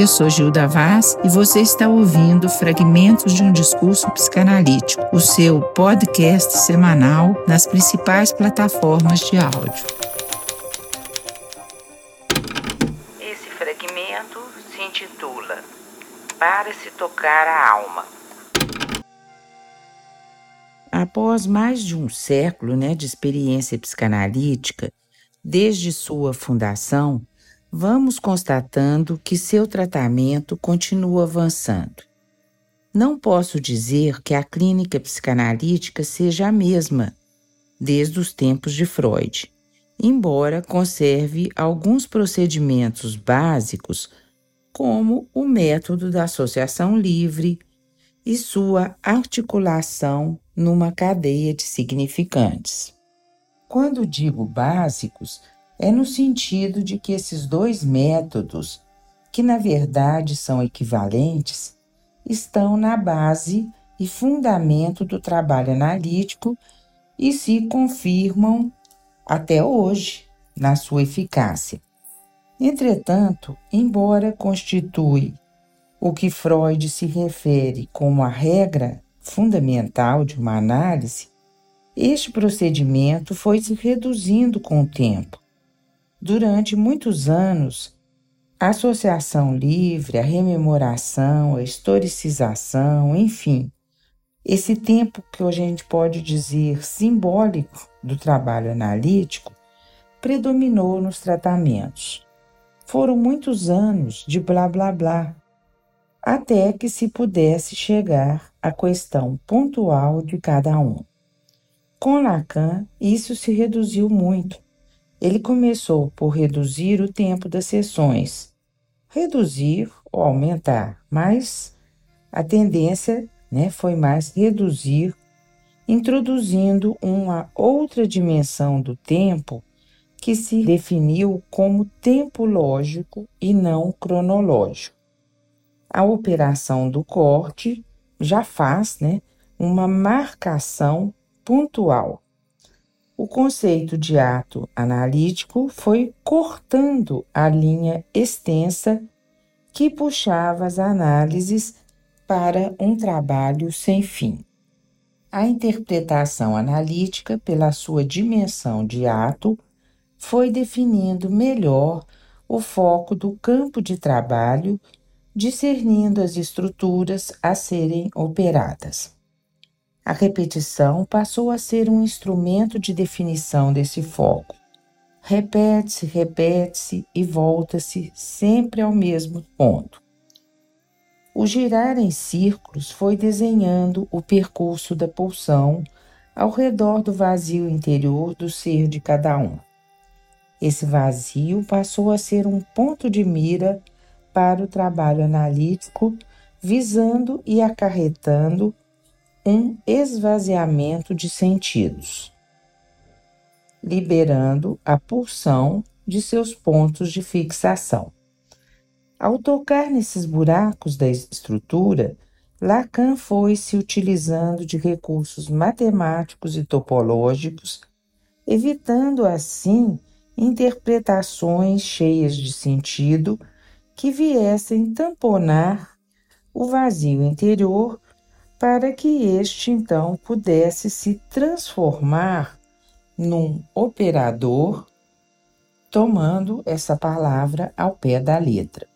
Eu sou Gilda Vaz e você está ouvindo Fragmentos de um Discurso Psicanalítico, o seu podcast semanal nas principais plataformas de áudio. Esse fragmento se intitula Para se tocar a alma. Após mais de um século né, de experiência psicanalítica, desde sua fundação, vamos constatando que seu tratamento continua avançando. Não posso dizer que a clínica psicanalítica seja a mesma desde os tempos de Freud, embora conserve alguns procedimentos básicos, como o método da associação livre e sua articulação numa cadeia de significantes. Quando digo básicos, é no sentido de que esses dois métodos, que na verdade são equivalentes, estão na base e fundamento do trabalho analítico e se confirmam até hoje na sua eficácia. Entretanto, embora constitui o que Freud se refere como a regra fundamental de uma análise, este procedimento foi se reduzindo com o tempo Durante muitos anos, a associação livre, a rememoração, a historicização, enfim, esse tempo que a gente pode dizer simbólico do trabalho analítico predominou nos tratamentos. Foram muitos anos de blá blá blá, até que se pudesse chegar à questão pontual de cada um. Com Lacan, isso se reduziu muito ele começou por reduzir o tempo das sessões, reduzir ou aumentar, mas a tendência né, foi mais reduzir, introduzindo uma outra dimensão do tempo que se definiu como tempo lógico e não cronológico. A operação do corte já faz né, uma marcação pontual o conceito de ato analítico foi cortando a linha extensa que puxava as análises para um trabalho sem fim. A interpretação analítica, pela sua dimensão de ato, foi definindo melhor o foco do campo de trabalho, discernindo as estruturas a serem operadas. A repetição passou a ser um instrumento de definição desse foco. Repete-se, repete-se e volta-se sempre ao mesmo ponto. O girar em círculos foi desenhando o percurso da pulsão ao redor do vazio interior do ser de cada um. Esse vazio passou a ser um ponto de mira para o trabalho analítico, visando e acarretando um esvaziamento de sentidos, liberando a pulsão de seus pontos de fixação. Ao tocar nesses buracos da estrutura, Lacan foi se utilizando de recursos matemáticos e topológicos, evitando assim interpretações cheias de sentido que viessem tamponar o vazio interior para que este então pudesse se transformar num operador, tomando essa palavra ao pé da letra.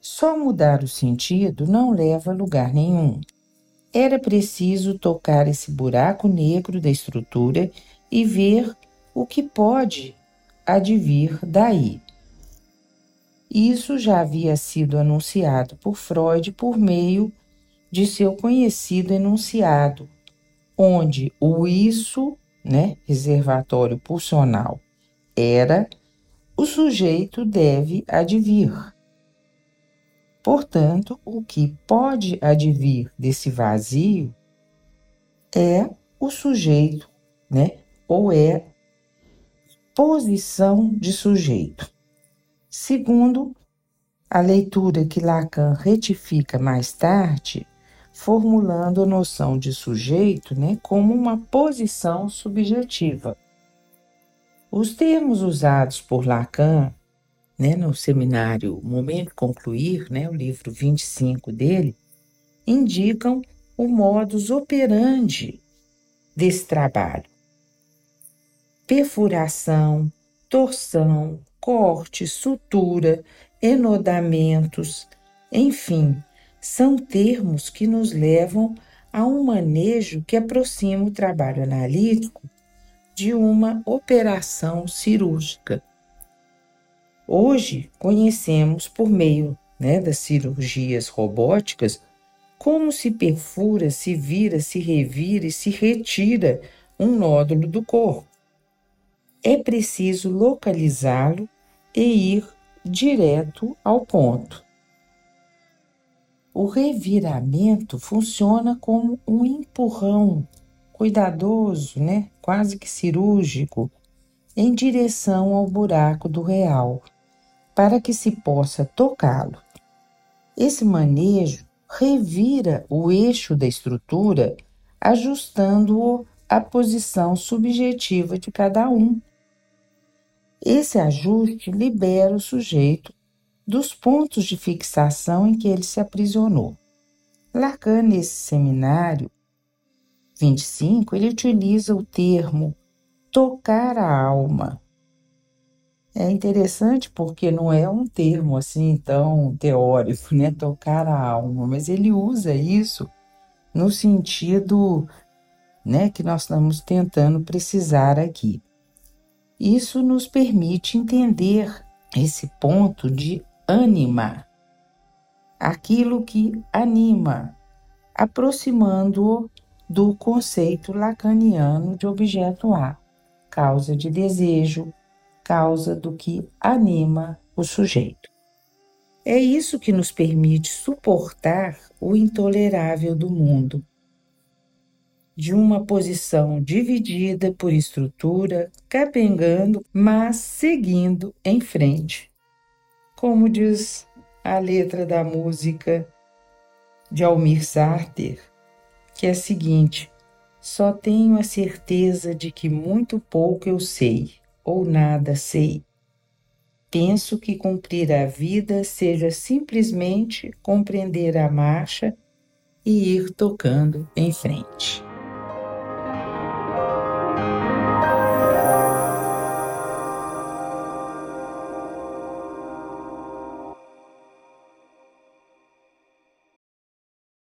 Só mudar o sentido não leva a lugar nenhum. Era preciso tocar esse buraco negro da estrutura e ver o que pode advir daí. Isso já havia sido anunciado por Freud por meio de seu conhecido enunciado, onde o isso, né, reservatório pulsional, era, o sujeito deve advir. Portanto, o que pode advir desse vazio é o sujeito, né, ou é posição de sujeito. Segundo a leitura que Lacan retifica mais tarde, formulando a noção de sujeito né, como uma posição subjetiva. Os termos usados por Lacan né, no seminário Momento Concluir, né, o livro 25 dele, indicam o modus operandi desse trabalho. Perfuração, torção, corte, sutura, enodamentos, enfim, são termos que nos levam a um manejo que aproxima o trabalho analítico de uma operação cirúrgica. Hoje conhecemos por meio né, das cirurgias robóticas como se perfura, se vira, se revira e se retira um nódulo do corpo. É preciso localizá-lo e ir direto ao ponto. O reviramento funciona como um empurrão cuidadoso, né, quase que cirúrgico, em direção ao buraco do real para que se possa tocá-lo. Esse manejo revira o eixo da estrutura, ajustando-o à posição subjetiva de cada um. Esse ajuste libera o sujeito dos pontos de fixação em que ele se aprisionou. Lacan, nesse seminário 25, ele utiliza o termo tocar a alma é interessante porque não é um termo assim tão teórico, né? Tocar a alma, mas ele usa isso no sentido né, que nós estamos tentando precisar aqui. Isso nos permite entender esse ponto de ânima, aquilo que anima, aproximando-o do conceito lacaniano de objeto A, causa de desejo, causa do que anima o sujeito. É isso que nos permite suportar o intolerável do mundo. De uma posição dividida por estrutura, capengando, mas seguindo em frente. Como diz a letra da música de Almir Sarter, que é a seguinte: só tenho a certeza de que muito pouco eu sei ou nada sei. Penso que cumprir a vida seja simplesmente compreender a marcha e ir tocando em frente.